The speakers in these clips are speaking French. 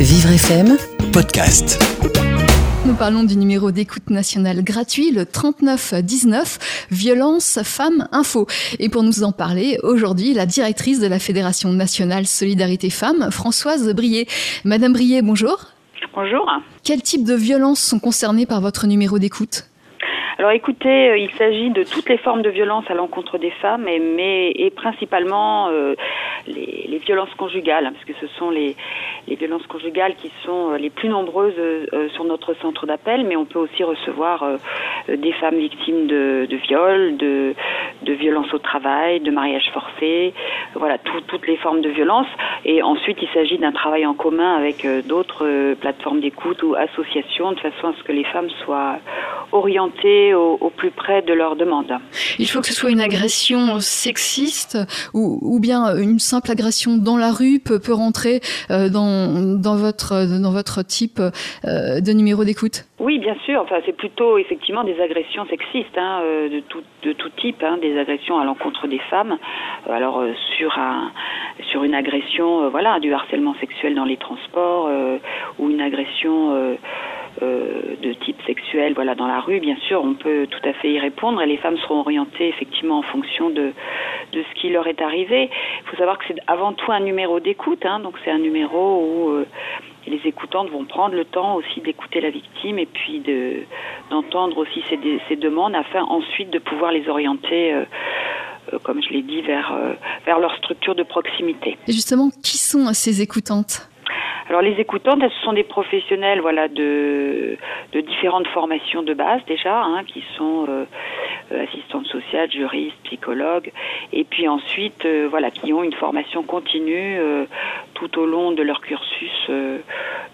Vivre FM Podcast. Nous parlons du numéro d'écoute national gratuit, le 3919, Violence Femmes Info. Et pour nous en parler, aujourd'hui, la directrice de la Fédération nationale Solidarité Femmes, Françoise Brier. Madame Brier, bonjour. Bonjour. Quels types de violences sont concernées par votre numéro d'écoute? Alors écoutez, euh, il s'agit de toutes les formes de violence à l'encontre des femmes, et, mais et principalement euh, les, violences conjugales, hein, parce que ce sont les, les, violences conjugales qui sont euh, les plus nombreuses euh, sur notre centre d'appel, mais on peut aussi recevoir euh, des femmes victimes de, de viols, de, de violences au travail, de mariage forcé, voilà, tout, toutes les formes de violence. Et ensuite, il s'agit d'un travail en commun avec d'autres plateformes d'écoute ou associations, de façon à ce que les femmes soient orientées au, au, plus près de leurs demandes. Il faut que ce soit une agression sexiste ou, ou bien une simple agression dans la rue peut, peut rentrer euh, dans, dans, votre, dans votre type euh, de numéro d'écoute? Oui, bien sûr. Enfin, c'est plutôt effectivement des agressions sexistes hein, euh, de, tout, de tout type, hein, des agressions à l'encontre des femmes. Alors, sur, un, sur une agression, voilà, du harcèlement sexuel dans les transports ou une agression euh, de type sexuel voilà dans la rue bien sûr on peut tout à fait y répondre et les femmes seront orientées effectivement en fonction de de ce qui leur est arrivé. Il faut savoir que c'est avant tout un numéro d'écoute hein, donc c'est un numéro où euh, les écoutantes vont prendre le temps aussi d'écouter la victime et puis de d'entendre aussi ses, demandes afin ensuite de pouvoir les orienter euh, comme je l'ai dit vers vers leur structure de proximité. Et justement qui sont ces écoutantes? Alors les écoutantes, ce sont des professionnels, voilà, de, de différentes formations de base déjà, hein, qui sont euh, assistantes sociales, juristes, psychologues, et puis ensuite, euh, voilà, qui ont une formation continue euh, tout au long de leur cursus euh,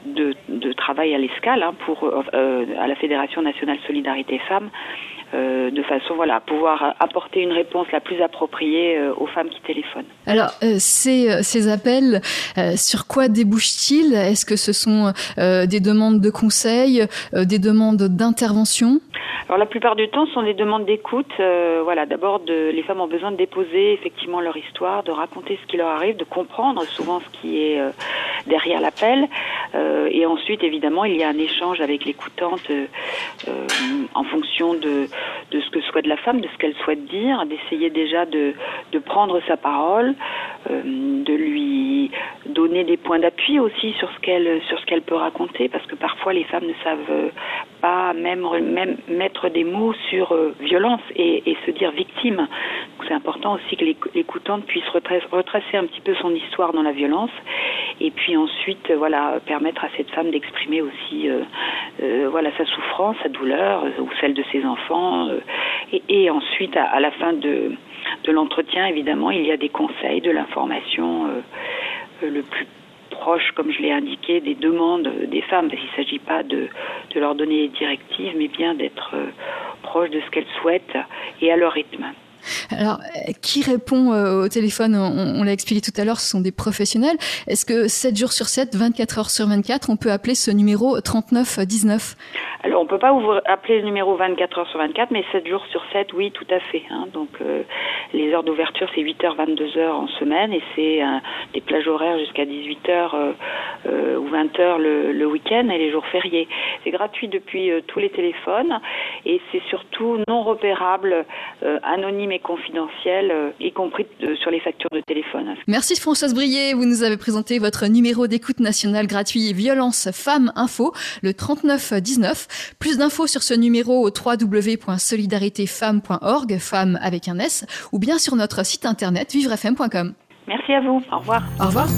de, de, travail à l'escale hein, pour euh, à la Fédération nationale Solidarité Femmes euh, de façon voilà, à pouvoir apporter une réponse la plus appropriée euh, aux femmes qui téléphonent. Alors, euh, ces, ces appels, sur quoi débouchent-ils? Est-ce que ce sont des demandes de conseils, des demandes d'intervention? Alors la plupart du temps, ce sont des demandes d'écoute. Voilà, d'abord, les femmes ont besoin de déposer effectivement leur histoire, de raconter ce qui leur arrive, de comprendre souvent ce qui est derrière l'appel. Euh, et ensuite, évidemment, il y a un échange avec l'écoutante euh, en fonction de, ce que souhaite la femme, de ce qu'elle souhaite dire, d'essayer déjà de, prendre sa parole, euh, de lui donner des points d'appui aussi sur ce qu'elle sur ce qu'elle peut raconter, parce que parfois les femmes ne savent pas même même mettre des mots sur euh, violence et, se dire victime. C'est important aussi que l'écoutante puisse retracer, un petit peu son histoire dans la violence et puis ensuite euh, voilà permettre à cette femme d'exprimer aussi euh, euh, voilà sa souffrance, sa douleur ou celle de ses enfants et, ensuite à, la fin de l'entretien évidemment il y a des conseils, de l'information le plus proche, comme je l'ai indiqué, des demandes des femmes, parce qu'il ne s'agit pas de, de, leur donner des directives, mais bien d'être proche de ce qu'elles souhaitent et à leur rythme. Alors, qui répond euh, au téléphone On, on l'a expliqué tout à l'heure, ce sont des professionnels. Est-ce que 7 jours sur 7, 24 heures sur 24, on peut appeler ce numéro 3919 alors, on peut pas ouvrir, appeler le numéro 24 heures sur 24, mais 7 jours sur 7, oui, tout à fait. Hein. Donc, euh, les heures d'ouverture, c'est 8h, 22h en semaine, et c'est euh, des plages horaires jusqu'à 18h euh, ou 20h le, le week-end et les jours fériés. C'est gratuit depuis euh, tous les téléphones, et c'est surtout non repérable, euh, anonyme et confidentiel, y compris sur les factures de téléphone. Merci Françoise Brier, vous nous avez présenté votre numéro d'écoute national gratuit Violence Femmes Info, le 3919. Plus d'infos sur ce numéro au www.solidaritéfemmes.org, femmes avec un S, ou bien sur notre site internet vivrefm.com. Merci à vous. Au revoir. Au revoir.